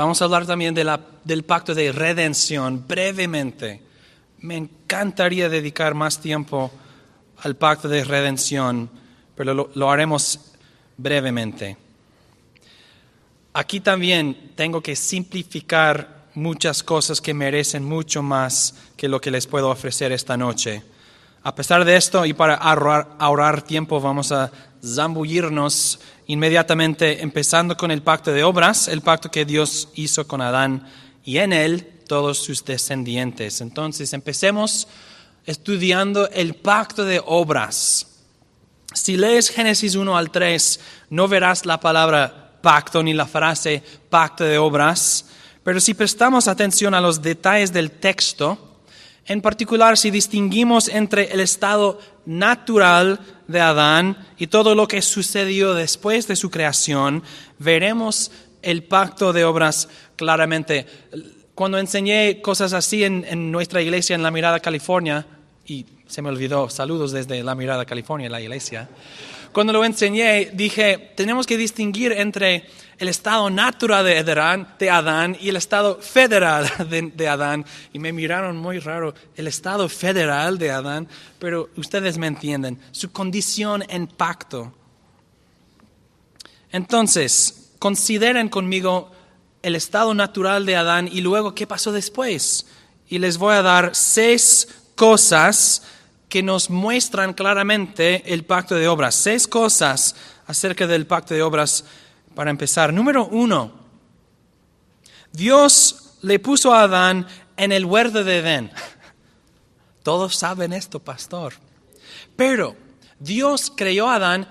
Vamos a hablar también de la, del pacto de redención brevemente. Me encantaría dedicar más tiempo al pacto de redención, pero lo, haremos brevemente. Aquí también tengo que simplificar muchas cosas que merecen mucho más que lo que les puedo ofrecer esta noche. A pesar de esto, y para ahorrar, tiempo, vamos a zambullirnos inmediatamente, empezando con el pacto de obras, el pacto que Dios hizo con Adán y en él todos sus descendientes. Entonces, empecemos estudiando el pacto de obras. Si lees Génesis 1 al 3, no verás la palabra pacto ni la frase pacto de obras, pero si prestamos atención a los detalles del texto, en particular, si distinguimos entre el estado natural de Adán y todo lo que sucedió después de su creación, veremos el pacto de obras claramente. Cuando enseñé cosas así en, nuestra iglesia en La Mirada, California, y se me olvidó, saludos desde La Mirada, California, la iglesia, cuando lo enseñé dije, tenemos que distinguir entre el estado natural de Adán, de Adán y el estado federal de, Adán. Y me miraron muy raro, el estado federal de Adán, pero ustedes me entienden, su condición en pacto. Entonces, consideren conmigo el estado natural de Adán y luego qué pasó después. Y les voy a dar seis cosas que nos muestran claramente el pacto de obras. Seis cosas acerca del pacto de obras para empezar. Número uno, Dios le puso a Adán en el huerto de Edén. Todos saben esto, pastor. Pero Dios creó a Adán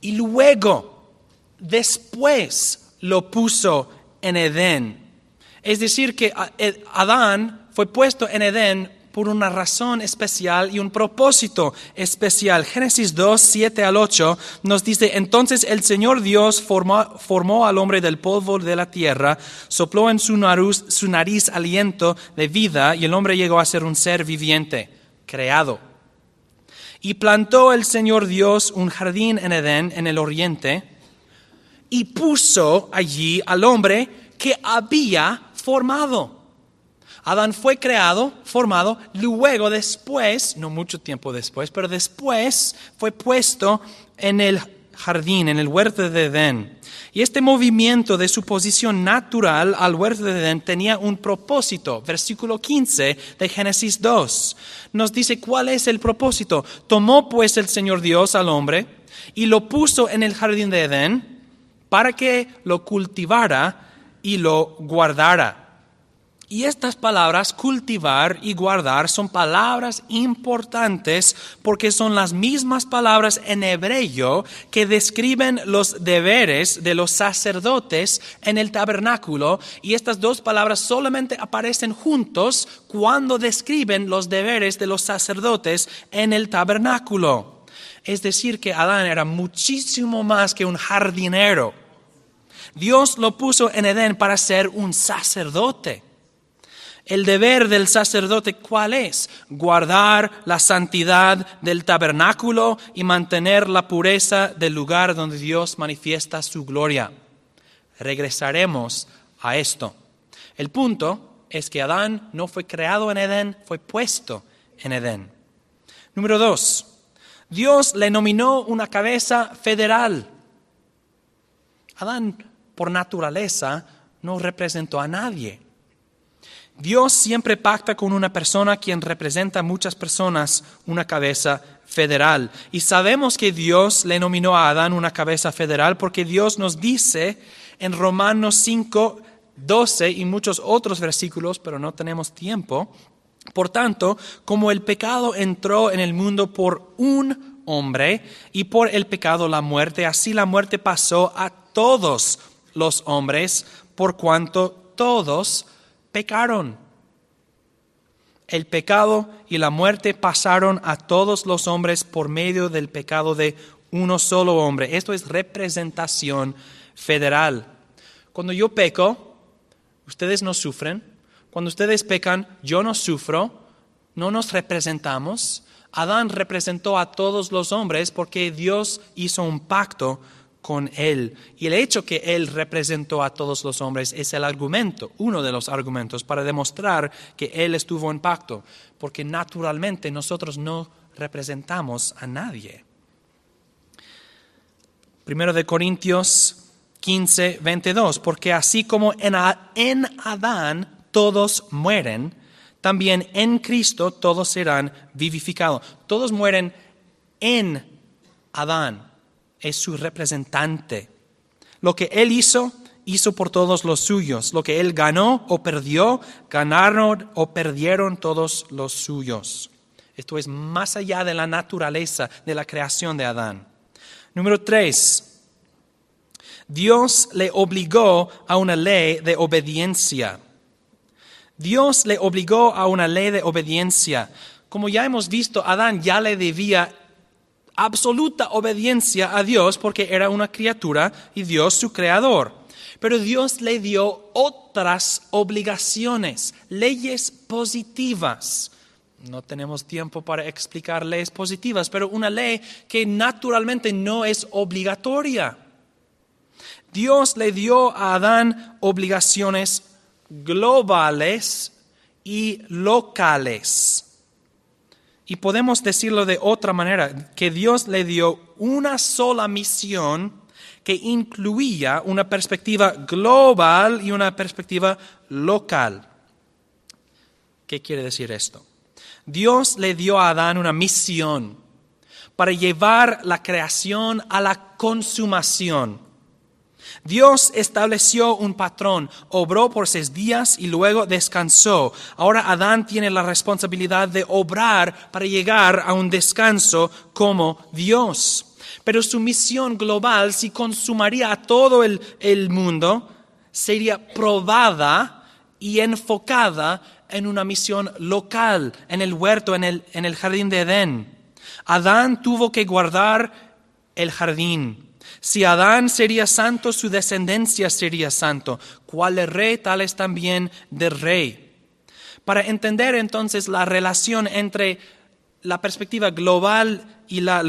y luego, después, lo puso en Edén. Es decir, que Adán fue puesto en Edén por una razón especial y un propósito especial. Génesis 2, 7 al 8 nos dice, entonces el Señor Dios formó, al hombre del polvo de la tierra, sopló en su su nariz aliento de vida y el hombre llegó a ser un ser viviente, creado. Y plantó el Señor Dios un jardín en Edén, en el oriente, y puso allí al hombre que había formado. Adán fue creado, formado, luego después, no mucho tiempo después, pero después fue puesto en el jardín, en el huerto de Edén. Y este movimiento de su posición natural al huerto de Edén tenía un propósito. Versículo 15 de Génesis 2 nos dice cuál es el propósito. Tomó pues el Señor Dios al hombre y lo puso en el jardín de Edén para que lo cultivara y lo guardara. Y estas palabras, cultivar y guardar, son palabras importantes porque son las mismas palabras en hebreo que describen los deberes de los sacerdotes en el tabernáculo. Y estas dos palabras solamente aparecen juntos cuando describen los deberes de los sacerdotes en el tabernáculo. Es decir, que Adán era muchísimo más que un jardinero. Dios lo puso en Edén para ser un sacerdote. El deber del sacerdote, ¿cuál es? Guardar la santidad del tabernáculo y mantener la pureza del lugar donde Dios manifiesta su gloria. Regresaremos a esto. El punto es que Adán no fue creado en Edén, fue puesto en Edén. Número dos, Dios le nominó una cabeza federal. Adán, por naturaleza, no representó a nadie. Dios siempre pacta con una persona quien representa a muchas personas una cabeza federal. Y sabemos que Dios le nominó a Adán una cabeza federal porque Dios nos dice en Romanos 5, 12 y muchos otros versículos, pero no tenemos tiempo. Por tanto, como el pecado entró en el mundo por un hombre y por el pecado la muerte, así la muerte pasó a todos los hombres por cuanto todos pecaron. El pecado y la muerte pasaron a todos los hombres por medio del pecado de uno solo hombre. Esto es representación federal. Cuando yo peco, ustedes no sufren. Cuando ustedes pecan, yo no sufro. No nos representamos. Adán representó a todos los hombres porque Dios hizo un pacto con Él. Y el hecho que Él representó a todos los hombres es el argumento, uno de los argumentos para demostrar que Él estuvo en pacto, porque naturalmente nosotros no representamos a nadie. Primero de Corintios 15, 22, porque así como en, en Adán todos mueren, también en Cristo todos serán vivificados. Todos mueren en Adán, es su representante. Lo que Él hizo, hizo por todos los suyos. Lo que Él ganó o perdió, ganaron o perdieron todos los suyos. Esto es más allá de la naturaleza de la creación de Adán. Número tres, Dios le obligó a una ley de obediencia. Dios le obligó a una ley de obediencia. Como ya hemos visto, Adán ya le debía absoluta obediencia a Dios porque era una criatura y Dios su creador. Pero Dios le dio otras obligaciones, leyes positivas. No tenemos tiempo para explicar leyes positivas, pero una ley que naturalmente no es obligatoria. Dios le dio a Adán obligaciones globales y locales. Y podemos decirlo de otra manera, que Dios le dio una sola misión que incluía una perspectiva global y una perspectiva local. ¿Qué quiere decir esto? Dios le dio a Adán una misión para llevar la creación a la consumación. Dios estableció un patrón, obró por seis días y luego descansó. Ahora Adán tiene la responsabilidad de obrar para llegar a un descanso como Dios. Pero su misión global, si consumaría a todo el, mundo, sería probada y enfocada en una misión local, en el huerto, en el, en el jardín de Edén. Adán tuvo que guardar el jardín, si Adán sería santo, su descendencia sería santo. ¿Cuál es rey, tal es también de rey. Para entender entonces la relación entre la perspectiva global y la,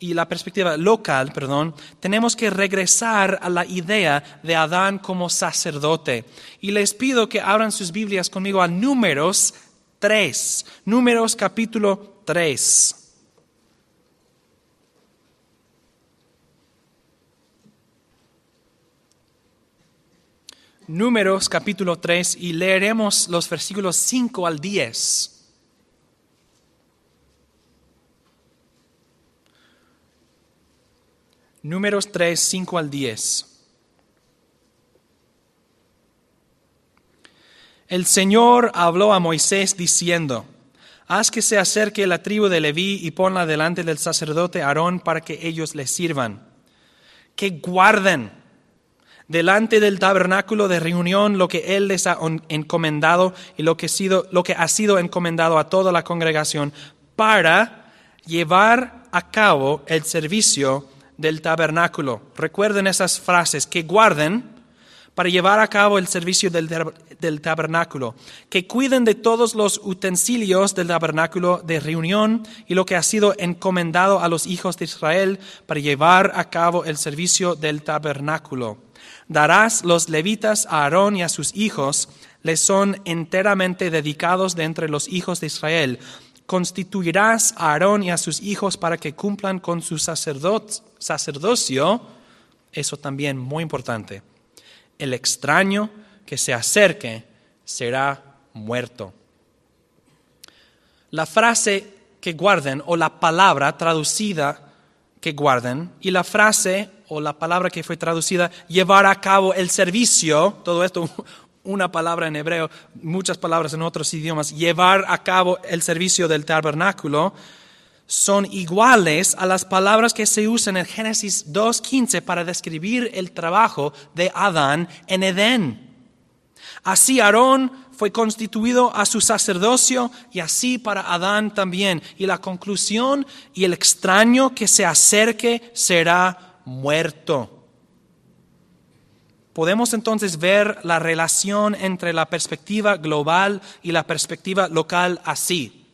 y la perspectiva local, perdón, tenemos que regresar a la idea de Adán como sacerdote. Y les pido que abran sus Biblias conmigo a Números 3, Números capítulo 3. Números capítulo 3 y leeremos los versículos 5 al 10. Números 3, 5 al 10. El Señor habló a Moisés diciendo, Haz que se acerque la tribu de Leví y ponla delante del sacerdote Aarón para que ellos le sirvan. Que guarden delante del tabernáculo de reunión lo que Él les ha encomendado y lo que, sido, lo que ha sido encomendado a toda la congregación para llevar a cabo el servicio del tabernáculo. Recuerden esas frases, que guarden para llevar a cabo el servicio del, del, tabernáculo, que cuiden de todos los utensilios del tabernáculo de reunión y lo que ha sido encomendado a los hijos de Israel para llevar a cabo el servicio del tabernáculo Darás los levitas a Aarón y a sus hijos, les son enteramente dedicados de entre los hijos de Israel. Constituirás a Aarón y a sus hijos para que cumplan con su sacerdocio. Eso también muy importante. El extraño que se acerque será muerto. La frase que guarden o la palabra traducida que guarden y la frase o la palabra que fue traducida, llevar a cabo el servicio, todo esto una palabra en hebreo, muchas palabras en otros idiomas, llevar a cabo el servicio del tabernáculo, son iguales a las palabras que se usan en Génesis 2.15 para describir el trabajo de Adán en Edén. Así Aarón fue constituido a su sacerdocio y así para Adán también. Y la conclusión y el extraño que se acerque será muerto. Podemos entonces ver la relación entre la perspectiva global y la perspectiva local así.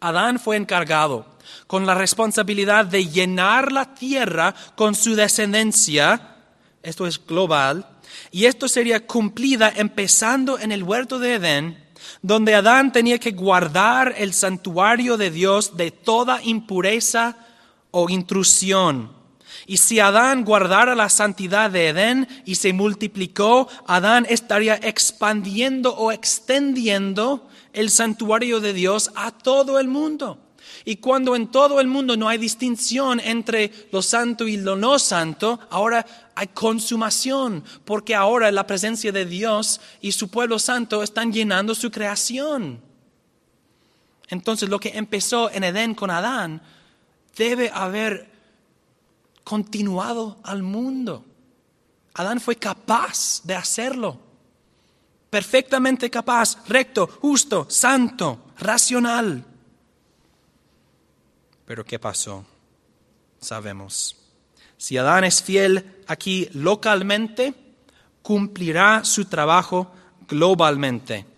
Adán fue encargado con la responsabilidad de llenar la tierra con su descendencia, esto es global, y esto sería cumplida empezando en el huerto de Edén, donde Adán tenía que guardar el santuario de Dios de toda impureza o intrusión. Y si Adán guardara la santidad de Edén y se multiplicó, Adán estaría expandiendo o extendiendo el santuario de Dios a todo el mundo. Y cuando en todo el mundo no hay distinción entre lo santo y lo no santo, ahora hay consumación, porque ahora la presencia de Dios y su pueblo santo están llenando su creación. Entonces lo que empezó en Edén con Adán debe haber continuado al mundo. Adán fue capaz de hacerlo. Perfectamente capaz, recto, justo, santo, racional. Pero ¿qué pasó? Sabemos. Si Adán es fiel aquí localmente, cumplirá su trabajo globalmente.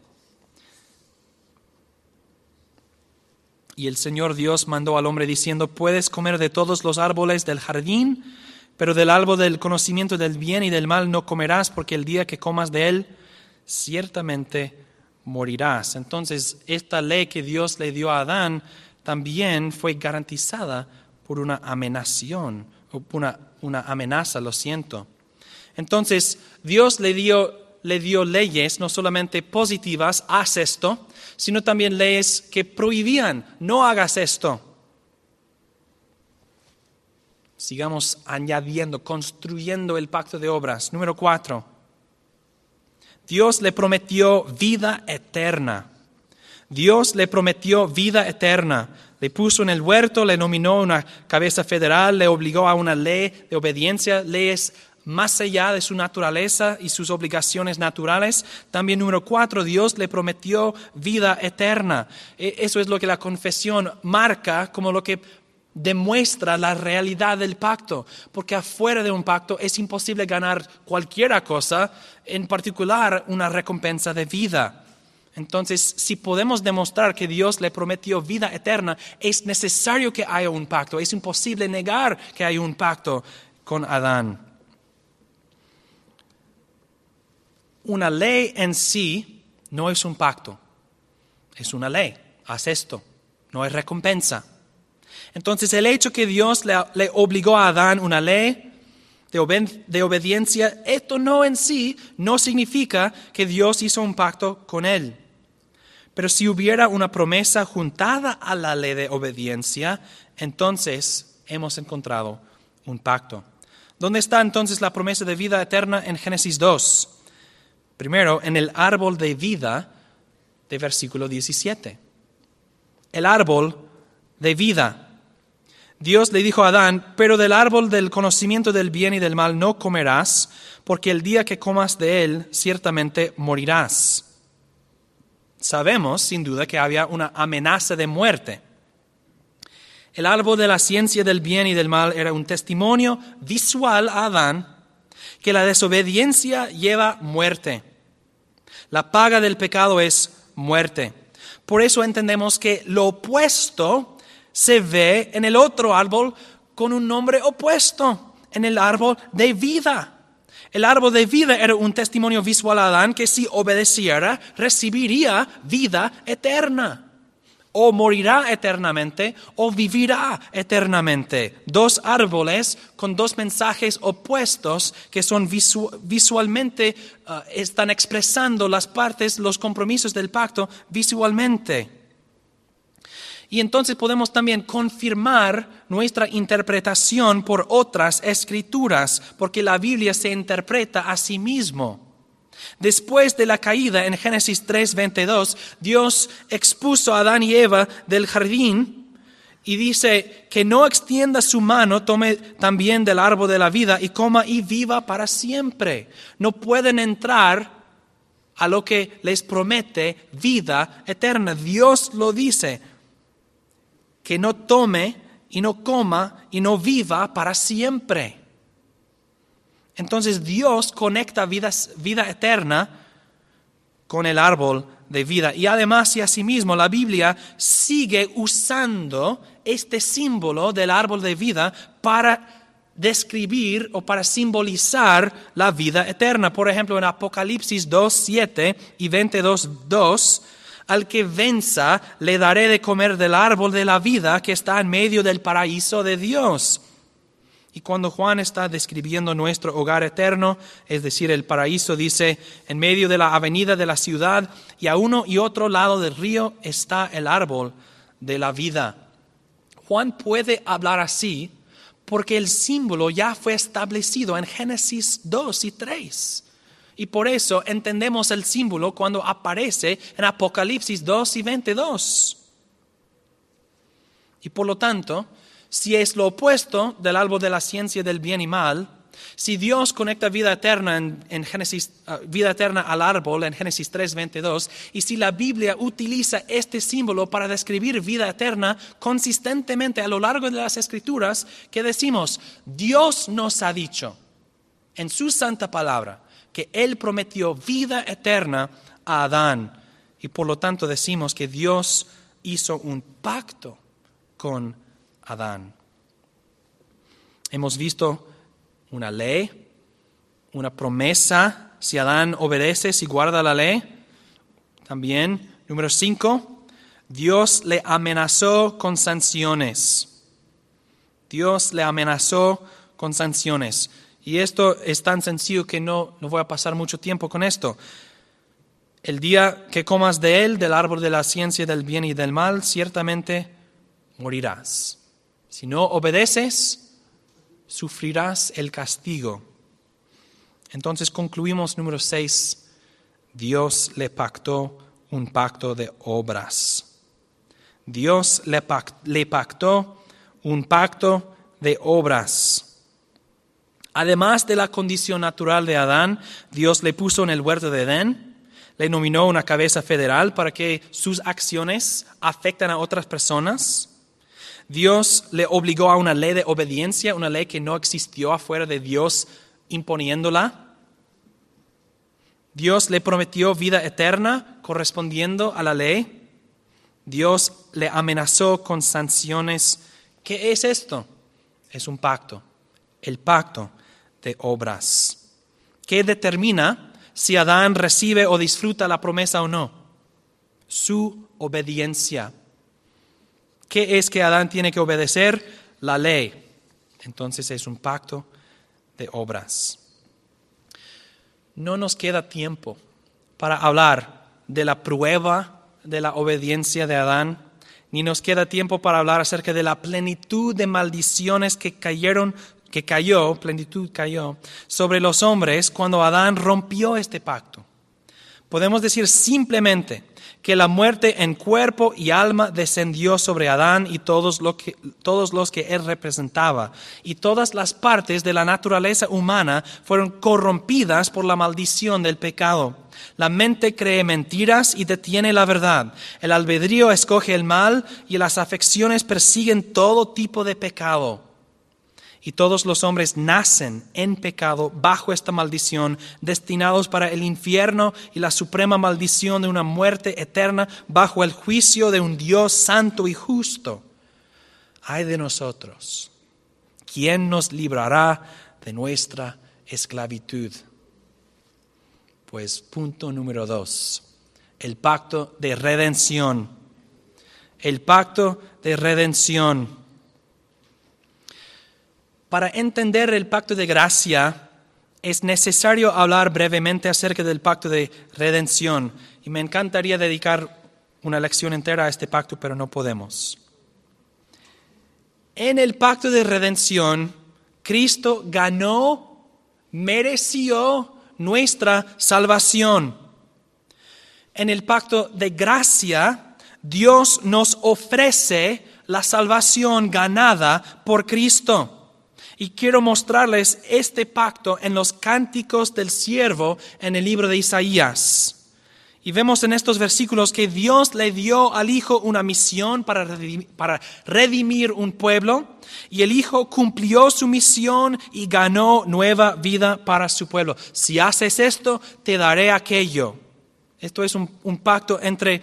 Y el Señor Dios mandó al hombre diciendo, puedes comer de todos los árboles del jardín, pero del árbol del conocimiento del bien y del mal no comerás, porque el día que comas de él, ciertamente morirás. Entonces, esta ley que Dios le dio a Adán también fue garantizada por una amenación, una, una amenaza, lo siento. Entonces, Dios le dio, le dio leyes, no solamente positivas, haz esto, sino también leyes que prohibían, no hagas esto. Sigamos añadiendo, construyendo el pacto de obras. Número cuatro. Dios le prometió vida eterna. Dios le prometió vida eterna. Le puso en el huerto, le nominó una cabeza federal, le obligó a una ley de obediencia, leyes más allá de su naturaleza y sus obligaciones naturales. También número cuatro, Dios le prometió vida eterna. E, eso es lo que la confesión marca como lo que demuestra la realidad del pacto, porque afuera de un pacto es imposible ganar cualquier cosa, en particular una recompensa de vida. Entonces, si podemos demostrar que Dios le prometió vida eterna, es necesario que haya un pacto, es imposible negar que hay un pacto con Adán. Una ley en sí no es un pacto, es una ley. Haz esto, no hay recompensa. Entonces el hecho que Dios le, obligó a Adán una ley de, de obediencia, esto no en sí no significa que Dios hizo un pacto con él. Pero si hubiera una promesa juntada a la ley de obediencia, entonces hemos encontrado un pacto. ¿Dónde está entonces la promesa de vida eterna en Génesis 2? Primero, en el árbol de vida de versículo 17. El árbol de vida. Dios le dijo a Adán, pero del árbol del conocimiento del bien y del mal no comerás, porque el día que comas de él ciertamente morirás. Sabemos, sin duda, que había una amenaza de muerte. El árbol de la ciencia del bien y del mal era un testimonio visual a Adán que la desobediencia lleva muerte. La paga del pecado es muerte. Por eso entendemos que lo opuesto se ve en el otro árbol con un nombre opuesto, en el árbol de vida. El árbol de vida era un testimonio visual a Adán que si obedeciera recibiría vida eterna o morirá eternamente o vivirá eternamente. Dos árboles con dos mensajes opuestos que son visualmente, uh, están expresando las partes, los compromisos del pacto visualmente. Y entonces podemos también confirmar nuestra interpretación por otras escrituras, porque la Biblia se interpreta a sí mismo. Después de la caída en Génesis 3:22, Dios expuso a Adán y Eva del jardín y dice que no extienda su mano, tome también del árbol de la vida y coma y viva para siempre. No pueden entrar a lo que les promete vida eterna. Dios lo dice, que no tome y no coma y no viva para siempre. Entonces Dios conecta vida, eterna con el árbol de vida. Y además y asimismo la Biblia sigue usando este símbolo del árbol de vida para describir o para simbolizar la vida eterna. Por ejemplo, en Apocalipsis 2, 7 y 22, 2, al que venza le daré de comer del árbol de la vida que está en medio del paraíso de Dios. Y cuando Juan está describiendo nuestro hogar eterno, es decir, el paraíso, dice, en medio de la avenida de la ciudad y a uno y otro lado del río está el árbol de la vida. Juan puede hablar así porque el símbolo ya fue establecido en Génesis 2 y 3. Y por eso entendemos el símbolo cuando aparece en Apocalipsis 2 y 22. Y por lo tanto, si es lo opuesto del árbol de la ciencia del bien y mal, si Dios conecta vida eterna, en, Génesis, ah, vida eterna al árbol en Génesis 3:22, y si la Biblia utiliza este símbolo para describir vida eterna consistentemente a lo largo de las Escrituras, que decimos, Dios nos ha dicho en su santa palabra que Él prometió vida eterna a Adán, y por lo tanto decimos que Dios hizo un pacto con Adán. Hemos visto una ley, una promesa, si Adán obedece, si guarda la ley. También, número cinco, Dios le amenazó con sanciones. Dios le amenazó con sanciones. Y esto es tan sencillo que no, no voy a pasar mucho tiempo con esto. El día que comas de él, del árbol de la ciencia del bien y del mal, ciertamente morirás. Si no obedeces, sufrirás el castigo. Entonces concluimos número 6, Dios le pactó un pacto de obras. Dios le, pactó un pacto de obras. Además de la condición natural de Adán, Dios le puso en el huerto de Edén, le nominó una cabeza federal para que sus acciones afecten a otras personas Dios le obligó a una ley de obediencia, una ley que no existió afuera de Dios imponiéndola. Dios le prometió vida eterna correspondiendo a la ley. Dios le amenazó con sanciones. ¿Qué es esto? Es un pacto, el pacto de obras. ¿Qué determina si Adán recibe o disfruta la promesa o no? Su obediencia ¿Qué es que Adán tiene que obedecer? La ley. Entonces es un pacto de obras. No nos queda tiempo para hablar de la prueba de la obediencia de Adán, ni nos queda tiempo para hablar acerca de la plenitud de maldiciones que cayeron, que cayó, plenitud cayó, sobre los hombres cuando Adán rompió este pacto. Podemos decir simplemente que la muerte en cuerpo y alma descendió sobre Adán y todos, que, todos los que él representaba, y todas las partes de la naturaleza humana fueron corrompidas por la maldición del pecado. La mente cree mentiras y detiene la verdad. El albedrío escoge el mal y las afecciones persiguen todo tipo de pecado y todos los hombres nacen en pecado bajo esta maldición, destinados para el infierno y la suprema maldición de una muerte eterna bajo el juicio de un Dios santo y justo. Ay de nosotros, ¿quién nos librará de nuestra esclavitud? Pues punto número dos, el pacto de redención. El pacto de redención. Para entender el pacto de gracia es necesario hablar brevemente acerca del pacto de redención. Y me encantaría dedicar una lección entera a este pacto, pero no podemos. En el pacto de redención, Cristo ganó, mereció nuestra salvación. En el pacto de gracia, Dios nos ofrece la salvación ganada por Cristo. Y quiero mostrarles este pacto en los cánticos del siervo en el libro de Isaías. Y vemos en estos versículos que Dios le dio al Hijo una misión para redimir, para redimir, un pueblo y el Hijo cumplió su misión y ganó nueva vida para su pueblo. Si haces esto, te daré aquello. Esto es un, un pacto entre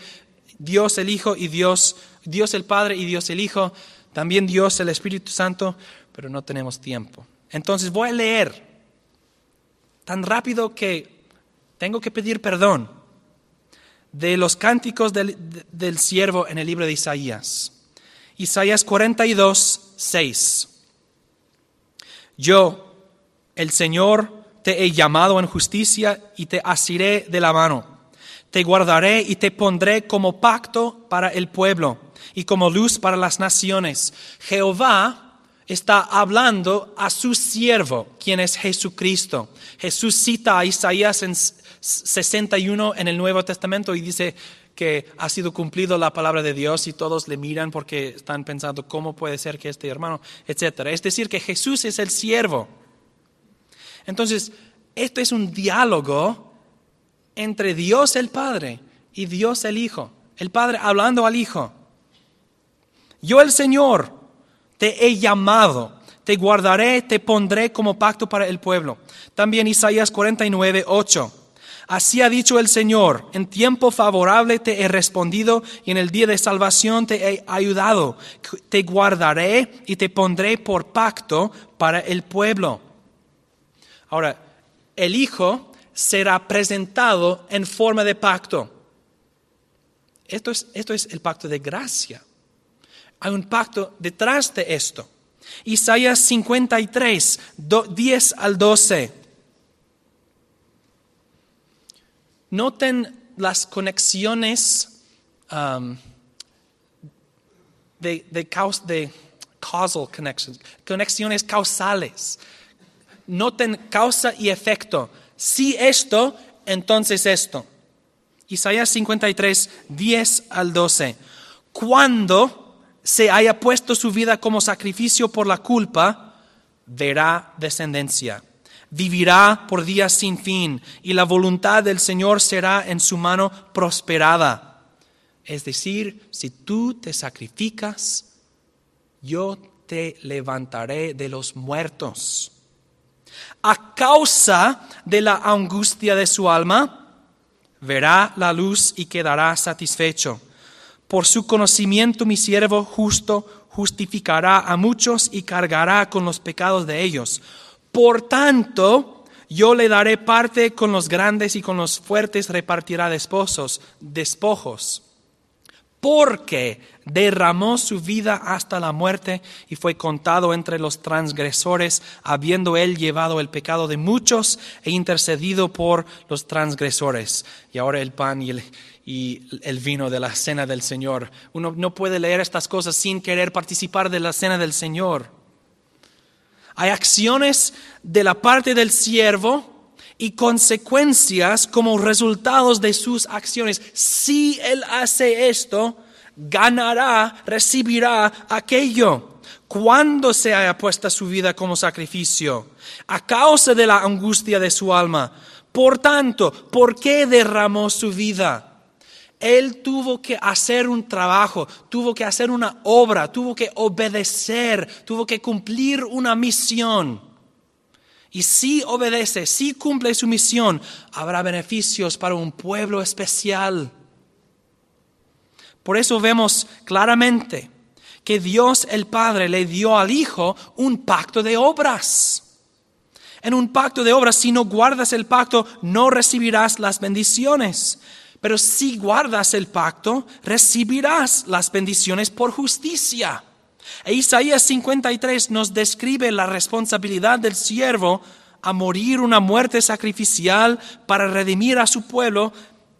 Dios el Hijo y Dios, Dios el Padre y Dios el Hijo, también Dios el Espíritu Santo, pero no tenemos tiempo. Entonces voy a leer tan rápido que tengo que pedir perdón de los cánticos del, del siervo en el libro de Isaías. Isaías 42, 6. Yo, el Señor, te he llamado en justicia y te asiré de la mano. Te guardaré y te pondré como pacto para el pueblo y como luz para las naciones. Jehová está hablando a su siervo, quien es Jesucristo. Jesús cita a Isaías en 61 en el Nuevo Testamento y dice que ha sido cumplido la palabra de Dios y todos le miran porque están pensando cómo puede ser que este hermano, etcétera. Es decir, que Jesús es el siervo. Entonces, esto es un diálogo entre Dios el Padre y Dios el Hijo. El Padre hablando al Hijo. Yo el Señor te he llamado, te guardaré, te pondré como pacto para el pueblo. También Isaías 49, 8. Así ha dicho el Señor, en tiempo favorable te he respondido y en el día de salvación te he ayudado. Te guardaré y te pondré por pacto para el pueblo. Ahora, el Hijo será presentado en forma de pacto. Esto es, esto es el pacto de gracia. Hay un pacto detrás de esto. Isaías 53, 10 al 12. Noten las conexiones um, de, de, de causal connections, conexiones causales. Noten causa y efecto. Si esto, entonces esto. Isaías 53, 10 al 12. Cuando se haya puesto su vida como sacrificio por la culpa, verá descendencia vivirá por días sin fin y la voluntad del Señor será en su mano prosperada. Es decir, si tú te sacrificas, yo te levantaré de los muertos. A causa de la angustia de su alma, verá la luz y quedará satisfecho. Por su conocimiento mi siervo justo justificará a muchos y cargará con los pecados de ellos. Por tanto, yo le daré parte con los grandes y con los fuertes repartirá despojos, despojos. Porque derramó su vida hasta la muerte y fue contado entre los transgresores, habiendo él llevado el pecado de muchos e intercedido por los transgresores. Y ahora el pan y el, y el vino de la cena del Señor. Uno no puede leer estas cosas sin querer participar de la cena del Señor. Hay acciones de la parte del siervo y consecuencias como resultados de sus acciones. Si él hace esto, ganará, recibirá aquello. Cuando se haya puesta su vida como sacrificio, a causa de la angustia de su alma. Por tanto, ¿por qué derramó su vida? Él tuvo que hacer un trabajo, tuvo que hacer una obra, tuvo que obedecer, tuvo que cumplir una misión. Y si obedece, si cumple su misión, habrá beneficios para un pueblo especial. Por eso vemos claramente que Dios el Padre le dio al Hijo un pacto de obras. En un pacto de obras, si no guardas el pacto, no recibirás las bendiciones. Pero si guardas el pacto, recibirás las bendiciones por justicia. E Isaías 53 nos describe la responsabilidad del siervo a morir una muerte sacrificial para redimir a su pueblo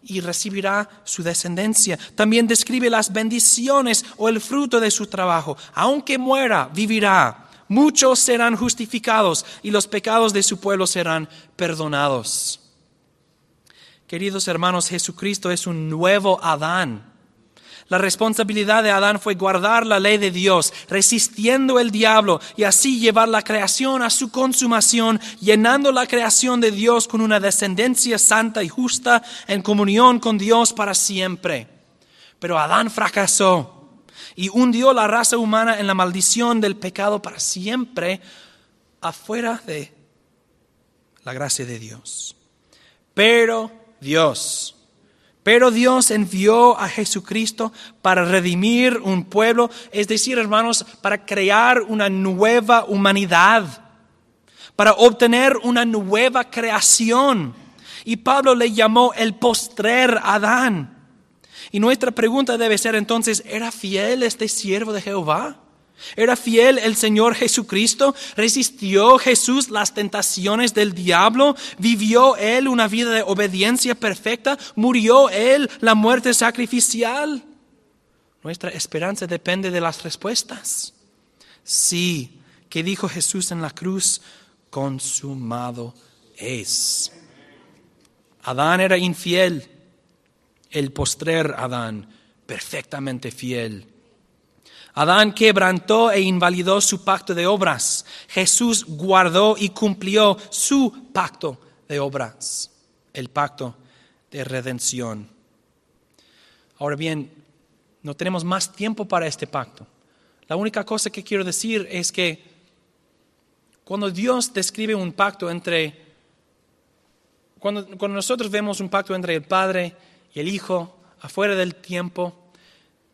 y recibirá su descendencia. También describe las bendiciones o el fruto de su trabajo. Aunque muera, vivirá. Muchos serán justificados y los pecados de su pueblo serán perdonados. Queridos hermanos, Jesucristo es un nuevo Adán. La responsabilidad de Adán fue guardar la ley de Dios, resistiendo el diablo y así llevar la creación a su consumación, llenando la creación de Dios con una descendencia santa y justa en comunión con Dios para siempre. Pero Adán fracasó y hundió la raza humana en la maldición del pecado para siempre, afuera de la gracia de Dios. Pero Dios, Pero Dios envió a Jesucristo para redimir un pueblo, es decir, hermanos, para crear una nueva humanidad, para obtener una nueva creación. Y Pablo le llamó el postrer Adán. Y nuestra pregunta debe ser entonces, ¿era fiel este siervo de Jehová? ¿Era fiel el Señor Jesucristo? ¿Resistió Jesús las tentaciones del diablo? ¿Vivió Él una vida de obediencia perfecta? ¿Murió Él la muerte sacrificial? Nuestra esperanza depende de las respuestas. Sí, que dijo Jesús en la cruz, consumado es. Adán era infiel, el postrer Adán, perfectamente fiel. Adán quebrantó e invalidó su pacto de obras. Jesús guardó y cumplió su pacto de obras, el pacto de redención. Ahora bien, no tenemos más tiempo para este pacto. La única cosa que quiero decir es que cuando Dios describe un pacto entre, cuando, cuando nosotros vemos un pacto entre el Padre y el Hijo afuera del tiempo,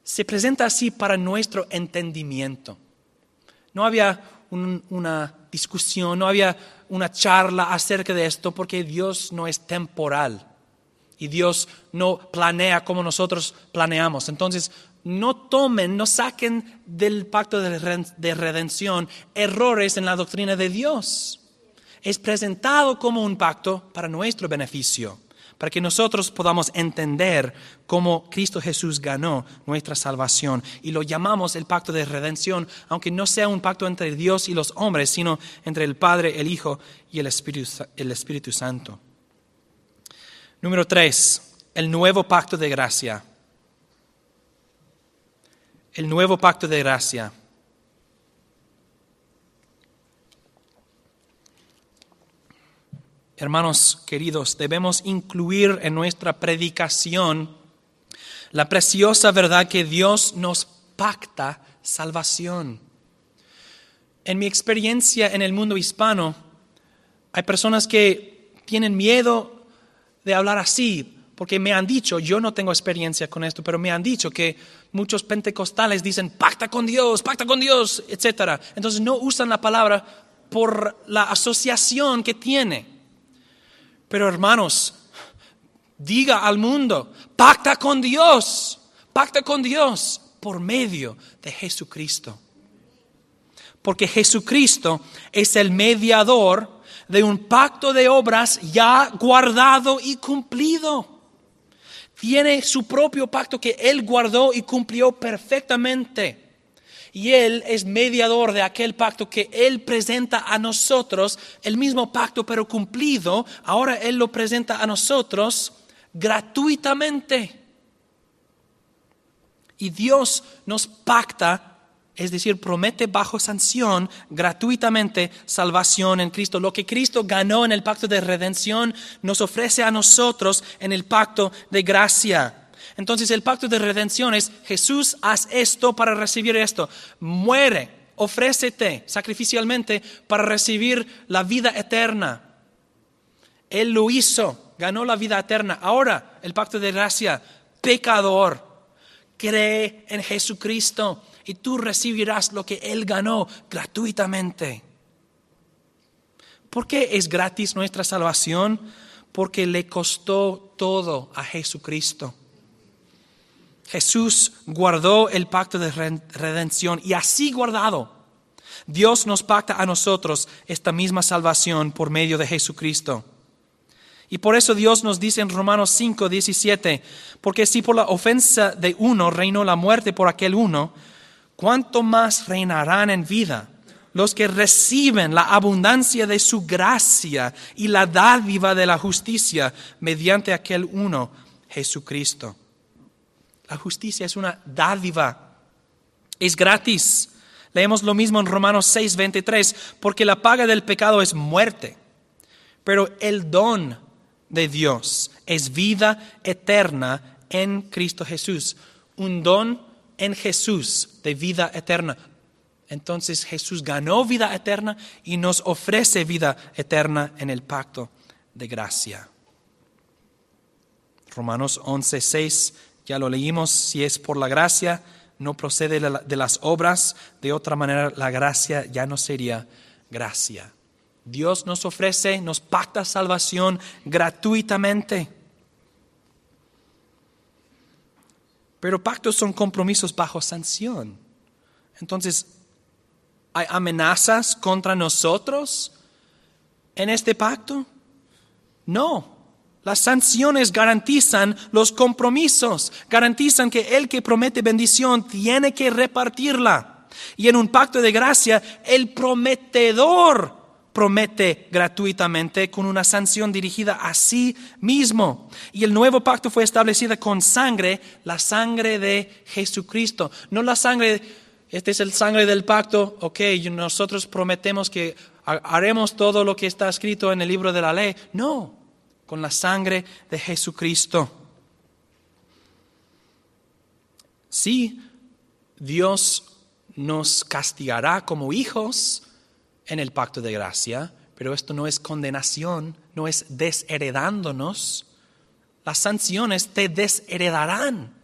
se presenta así para nuestro entendimiento. No había una discusión, no había una charla acerca de esto porque Dios no es temporal y Dios no planea como nosotros planeamos. Entonces, no tomen, no saquen del pacto de redención errores en la doctrina de Dios. Es presentado como un pacto para nuestro beneficio para que nosotros podamos entender cómo Cristo Jesús ganó nuestra salvación. Y lo llamamos el pacto de redención, aunque no sea un pacto entre Dios y los hombres, sino entre el Padre, el Hijo y el Espíritu, el Espíritu Santo. Número tres, el nuevo pacto de gracia. El nuevo pacto de gracia. Hermanos queridos, debemos incluir en nuestra predicación la preciosa verdad que Dios nos pacta salvación. En mi experiencia en el mundo hispano, hay personas que tienen miedo de hablar así, porque me han dicho, yo no tengo experiencia con esto, pero me han dicho que muchos pentecostales dicen, pacta con Dios, pacta con Dios, etc. Entonces no usan la palabra por la asociación que tiene. Pero hermanos, diga al mundo, pacta con Dios, pacta con Dios por medio de Jesucristo. Porque Jesucristo es el mediador de un pacto de obras ya guardado y cumplido. Tiene su propio pacto que Él guardó y cumplió perfectamente y Él es mediador de aquel pacto que Él presenta a nosotros, el mismo pacto pero cumplido, ahora Él lo presenta a nosotros gratuitamente. Y Dios nos pacta, es decir, promete bajo sanción gratuitamente salvación en Cristo. Lo que Cristo ganó en el pacto de redención nos ofrece a nosotros en el pacto de gracia. Entonces el pacto de redención es Jesús, haz esto para recibir esto. Muere, ofrécete sacrificialmente para recibir la vida eterna. Él lo hizo, ganó la vida eterna. Ahora el pacto de gracia, pecador, cree en Jesucristo y tú recibirás lo que Él ganó gratuitamente. ¿Por qué es gratis nuestra salvación? Porque le costó todo a Jesucristo. Jesús guardó el pacto de redención y así guardado, Dios nos pacta a nosotros esta misma salvación por medio de Jesucristo. Y por eso Dios nos dice en Romanos 5, 17, porque si por la ofensa de uno reinó la muerte por aquel uno, ¿cuánto más reinarán en vida los que reciben la abundancia de su gracia y la dádiva de la justicia mediante aquel uno, Jesucristo? La justicia es una dádiva, es gratis. Leemos lo mismo en Romanos 6, 23, porque la paga del pecado es muerte, pero el don de Dios es vida eterna en Cristo Jesús. Un don en Jesús de vida eterna. Entonces Jesús ganó vida eterna y nos ofrece vida eterna en el pacto de gracia. Romanos 11, 6, ya lo leímos, si es por la gracia, no procede de las obras, de otra manera la gracia ya no sería gracia. Dios nos ofrece, nos pacta salvación gratuitamente. Pero pactos son compromisos bajo sanción. Entonces, ¿hay amenazas contra nosotros en este pacto? No. Las sanciones garantizan los compromisos, garantizan que el que promete bendición tiene que repartirla. Y en un pacto de gracia, el prometedor promete gratuitamente con una sanción dirigida a sí mismo. Y el nuevo pacto fue establecido con sangre, la sangre de Jesucristo. No la sangre, este es el sangre del pacto, ok, nosotros prometemos que haremos todo lo que está escrito en el libro de la ley. No, con la sangre de Jesucristo. Sí, Dios nos castigará como hijos en el pacto de gracia, pero esto no es condenación, no es desheredándonos. Las sanciones te desheredarán.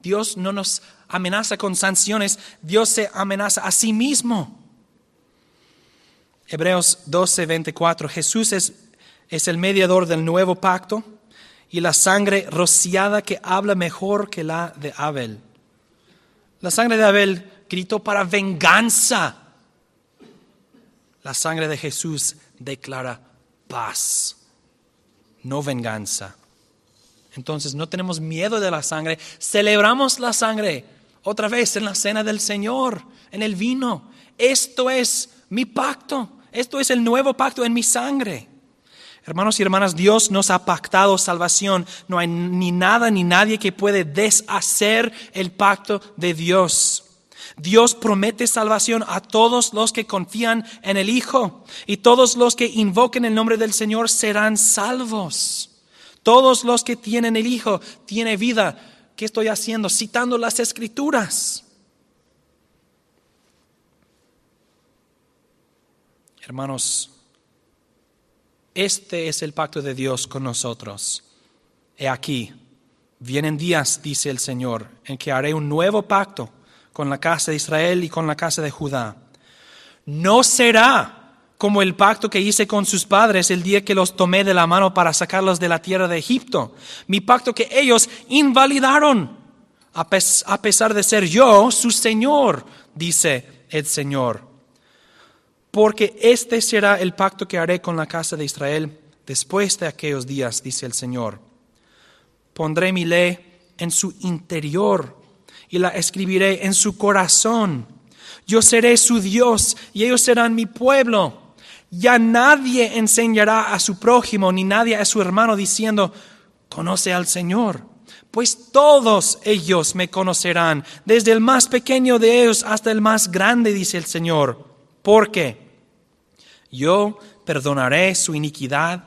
Dios no nos amenaza con sanciones, Dios se amenaza a sí mismo. Hebreos 12, 24, Jesús es es el mediador del nuevo pacto y la sangre rociada que habla mejor que la de Abel. La sangre de Abel gritó para venganza. La sangre de Jesús declara paz, no venganza. Entonces no tenemos miedo de la sangre, celebramos la sangre otra vez en la cena del Señor, en el vino. Esto es mi pacto, esto es el nuevo pacto en mi sangre. Hermanos y hermanas, Dios nos ha pactado salvación. No hay ni nada ni nadie que puede deshacer el pacto de Dios. Dios promete salvación a todos los que confían en el Hijo y todos los que invoquen el nombre del Señor serán salvos. Todos los que tienen el Hijo tienen vida. ¿Qué estoy haciendo? Citando las Escrituras. Hermanos, este es el pacto de Dios con nosotros. He aquí, vienen días, dice el Señor, en que haré un nuevo pacto con la casa de Israel y con la casa de Judá. No será como el pacto que hice con sus padres el día que los tomé de la mano para sacarlos de la tierra de Egipto, mi pacto que ellos invalidaron, a pesar de ser yo su Señor, dice el Señor porque este será el pacto que haré con la casa de Israel después de aquellos días, dice el Señor. Pondré mi ley en su interior y la escribiré en su corazón. Yo seré su Dios y ellos serán mi pueblo. Ya nadie enseñará a su prójimo ni nadie a su hermano diciendo, conoce al Señor, pues todos ellos me conocerán, desde el más pequeño de ellos hasta el más grande, dice el Señor. ¿Por qué? Yo perdonaré su iniquidad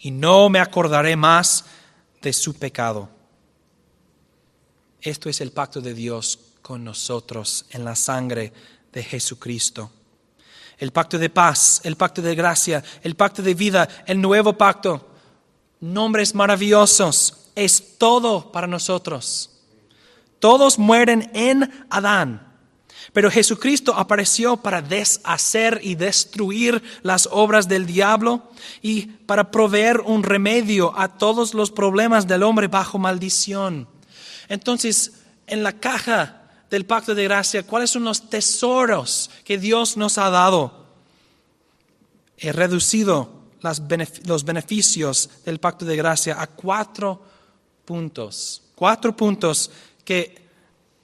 y no me acordaré más de su pecado. Esto es el pacto de Dios con nosotros en la sangre de Jesucristo. El pacto de paz, el pacto de gracia, el pacto de vida, el nuevo pacto. Nombres maravillosos. Es todo para nosotros. Todos mueren en Adán pero Jesucristo apareció para deshacer y destruir las obras del diablo y para proveer un remedio a todos los problemas del hombre bajo maldición. Entonces, en la caja del pacto de gracia, ¿cuáles son los tesoros que Dios nos ha dado? He reducido los beneficios del pacto de gracia a cuatro puntos. Cuatro puntos que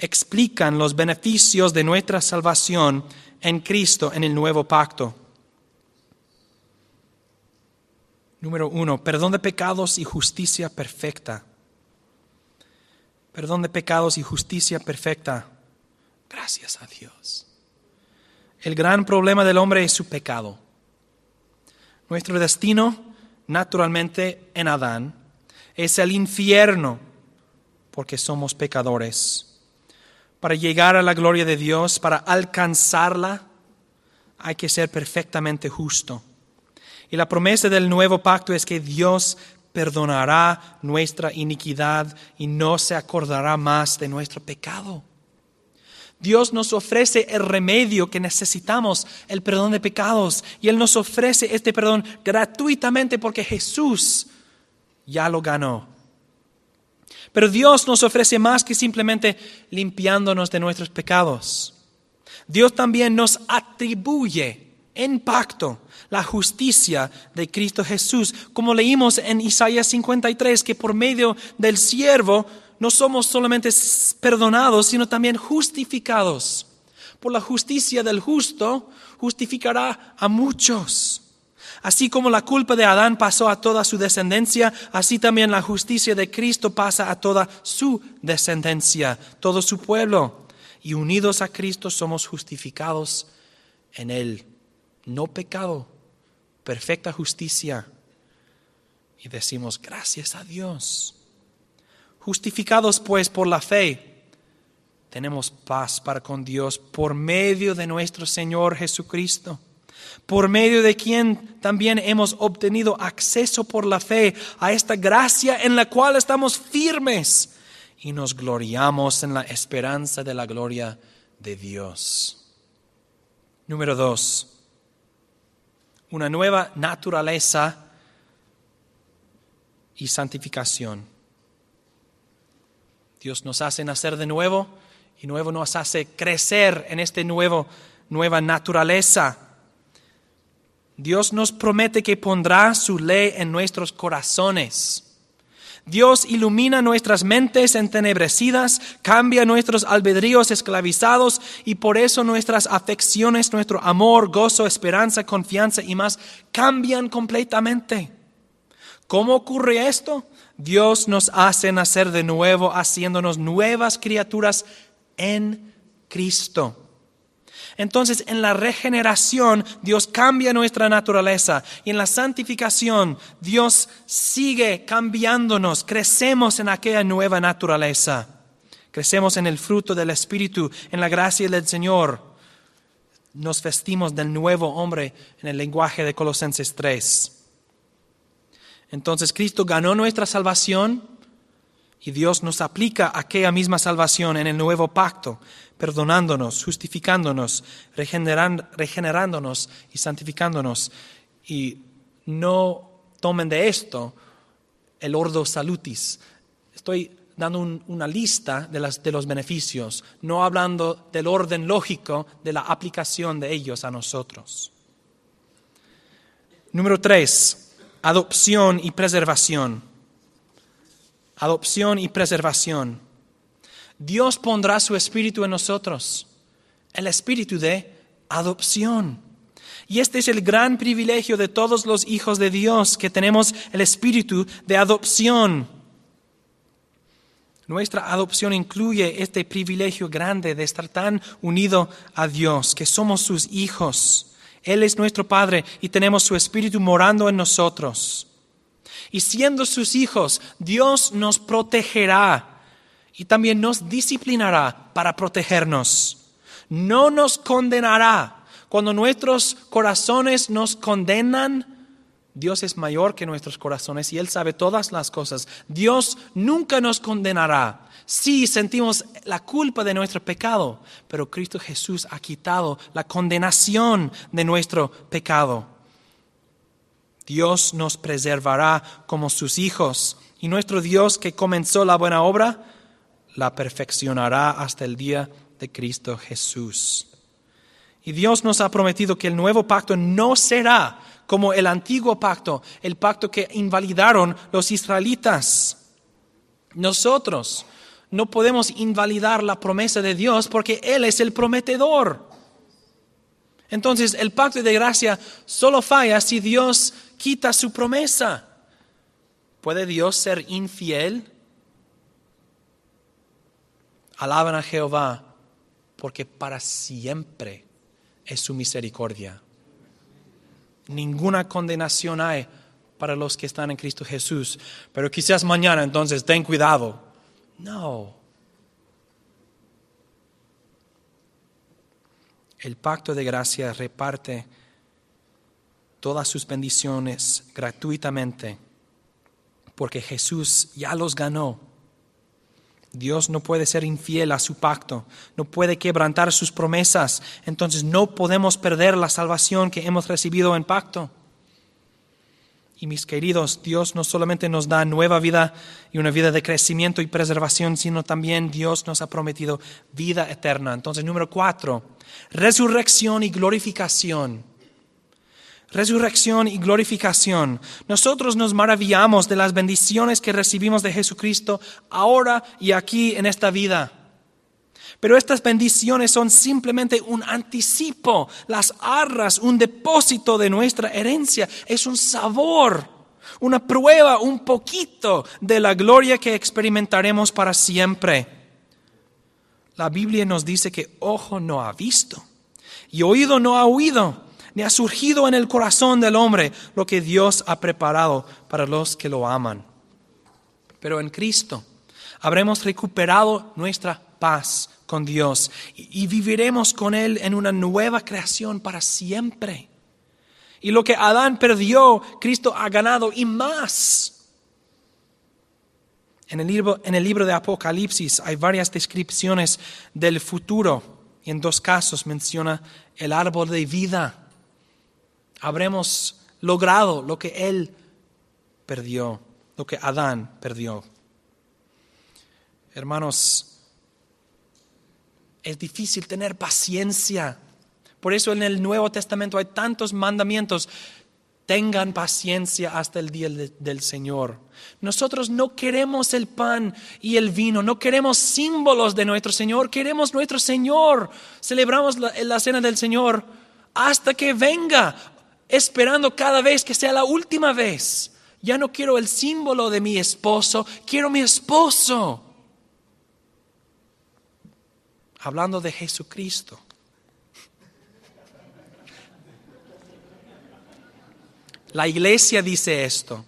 explican los beneficios de nuestra salvación en Cristo en el nuevo pacto. Número uno, perdón de pecados y justicia perfecta. Perdón de pecados y justicia perfecta. Gracias a Dios. El gran problema del hombre es su pecado. Nuestro destino, naturalmente, en Adán, es el infierno porque somos pecadores para llegar a la gloria de Dios, para alcanzarla, hay que ser perfectamente justo. Y la promesa del nuevo pacto es que Dios perdonará nuestra iniquidad y no se acordará más de nuestro pecado. Dios nos ofrece el remedio que necesitamos, el perdón de pecados, y Él nos ofrece este perdón gratuitamente porque Jesús ya lo ganó. Pero Dios nos ofrece más que simplemente limpiándonos de nuestros pecados. Dios también nos atribuye en pacto la justicia de Cristo Jesús, como leímos en Isaías 53, que por medio del siervo no somos solamente perdonados, sino también justificados. Por la justicia del justo, justificará a muchos. Así como la culpa de Adán pasó a toda su descendencia, así también la justicia de Cristo pasa a toda su descendencia, todo su pueblo. Y unidos a Cristo somos justificados en Él. No pecado, perfecta justicia. Y decimos, gracias a Dios. Justificados pues por la fe, tenemos paz para con Dios por medio de nuestro Señor Jesucristo, por medio de quien también hemos obtenido acceso por la fe a esta gracia en la cual estamos firmes y nos gloriamos en la esperanza de la gloria de Dios. Número dos, una nueva naturaleza y santificación. Dios nos hace nacer de nuevo y nuevo nos hace crecer en esta nueva naturaleza. Dios nos promete que pondrá su ley en nuestros corazones. Dios ilumina nuestras mentes entenebrecidas, cambia nuestros albedríos esclavizados y por eso nuestras afecciones, nuestro amor, gozo, esperanza, confianza y más cambian completamente. ¿Cómo ocurre esto? Dios nos hace nacer de nuevo, haciéndonos nuevas criaturas en Cristo. Entonces, en la regeneración, Dios cambia nuestra naturaleza y en la santificación, Dios sigue cambiándonos, crecemos en aquella nueva naturaleza, crecemos en el fruto del Espíritu, en la gracia del Señor. Nos vestimos del nuevo hombre en el lenguaje de Colosenses 3. Entonces Cristo ganó nuestra salvación y Dios nos aplica aquella misma salvación en el nuevo pacto, perdonándonos, justificándonos, regenerándonos y santificándonos. Y no tomen de esto el ordo salutis. Estoy dando una lista de, de los beneficios, no hablando del orden lógico de la aplicación de ellos a nosotros. Número tres, adopción y preservación. Adopción y preservación. Dios pondrá su espíritu en nosotros, el espíritu de adopción. Y este es el gran privilegio de todos los hijos de Dios, que tenemos el espíritu de adopción. Nuestra adopción incluye este privilegio grande de estar tan unido a Dios, que somos sus hijos. Él es nuestro Padre y tenemos su Espíritu morando en nosotros. Y siendo sus hijos, Dios nos protegerá y también nos disciplinará para protegernos. No nos condenará. Cuando nuestros corazones nos condenan, Dios es mayor que nuestros corazones y Él sabe todas las cosas. Dios nunca nos condenará. Sí, sentimos la culpa de nuestro pecado, pero Cristo Jesús ha quitado la condenación de nuestro pecado. Dios nos preservará como sus hijos y nuestro Dios que comenzó la buena obra, la perfeccionará hasta el día de Cristo Jesús. Y Dios nos ha prometido que el nuevo pacto no será como el antiguo pacto, el pacto que invalidaron los israelitas. Nosotros no podemos invalidar la promesa de Dios porque Él es el prometedor. Entonces el pacto de gracia solo falla si Dios quita su promesa. ¿Puede Dios ser infiel? Alaban a Jehová porque para siempre es su misericordia. Ninguna condenación hay para los que están en Cristo Jesús. Pero quizás mañana entonces ten cuidado no. El pacto de gracia reparte todas sus bendiciones gratuitamente porque Jesús ya los ganó. Dios no puede ser infiel a su pacto, no puede quebrantar sus promesas, entonces no podemos perder la salvación que hemos recibido en pacto. Y mis queridos, Dios no solamente nos da nueva vida y una vida de crecimiento y preservación, sino también Dios nos ha prometido vida eterna. Entonces, número cuatro, resurrección y glorificación. Resurrección y glorificación. Nosotros nos maravillamos de las bendiciones que recibimos de Jesucristo ahora y aquí en esta vida. Pero estas bendiciones son simplemente un anticipo, las arras, un depósito de nuestra herencia, es un sabor, una prueba, un poquito de la gloria que experimentaremos para siempre. La Biblia nos dice que ojo no ha visto y oído no ha oído, ni ha surgido en el corazón del hombre lo que Dios ha preparado para los que lo aman. Pero en Cristo habremos recuperado nuestra paz con Dios y, viviremos con Él en una nueva creación para siempre. Y lo que Adán perdió, Cristo ha ganado y más. En el, libro, en el libro de Apocalipsis hay varias descripciones del futuro y en dos casos menciona el árbol de vida. Habremos logrado lo que Él perdió, lo que Adán perdió. Hermanos, es difícil tener paciencia. Por eso en el Nuevo Testamento hay tantos mandamientos. Tengan paciencia hasta el día del Señor. Nosotros no queremos el pan y el vino, no queremos símbolos de nuestro Señor, queremos nuestro Señor. Celebramos la, la cena del Señor hasta que venga, esperando cada vez que sea la última vez. Ya no quiero el símbolo de mi esposo, quiero mi esposo. hablando de Jesucristo. La iglesia dice esto.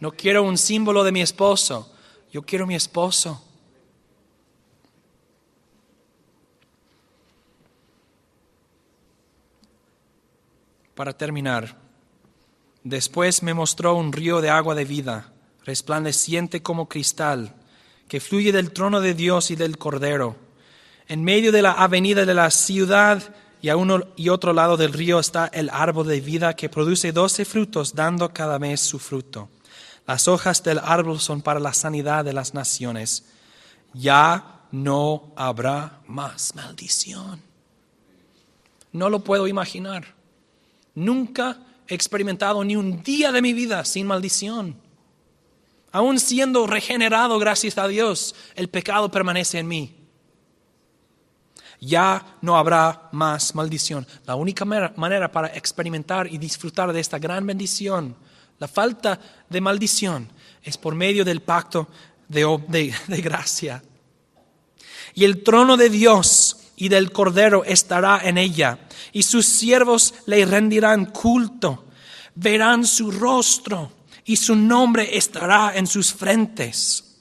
No quiero un símbolo de mi esposo, yo quiero mi esposo. Para terminar, después me mostró un río de agua de vida, resplandeciente como cristal, que fluye del trono de Dios y del Cordero en medio de la avenida de la ciudad y a uno y otro lado del río está el árbol de vida que produce doce frutos, dando cada mes su fruto. Las hojas del árbol son para la sanidad de las naciones. Ya no habrá más maldición. No lo puedo imaginar. Nunca he experimentado ni un día de mi vida sin maldición. Aún siendo regenerado gracias a Dios, el pecado permanece en mí ya no habrá más maldición. La única manera para experimentar y disfrutar de esta gran bendición, la falta de maldición, es por medio del pacto de, gracia. Y el trono de Dios y del Cordero estará en ella, y sus siervos le rendirán culto, verán su rostro, y su nombre estará en sus frentes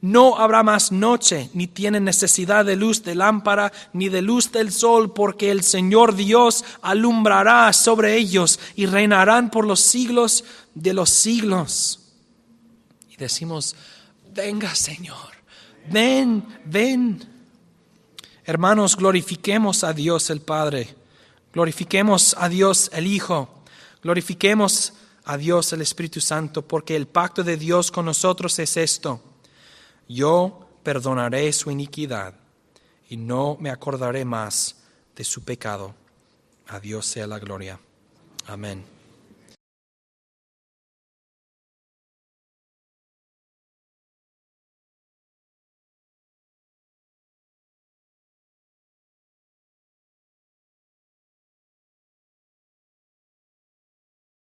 no habrá más noche, ni tienen necesidad de luz de lámpara, ni de luz del sol, porque el Señor Dios alumbrará sobre ellos y reinarán por los siglos de los siglos. Y decimos, venga Señor, ven, ven. Hermanos, glorifiquemos a Dios el Padre, glorifiquemos a Dios el Hijo, glorifiquemos a Dios el Espíritu Santo, porque el pacto de Dios con nosotros es esto yo perdonaré su iniquidad y no me acordaré más de su pecado. A Dios sea la gloria. Amén.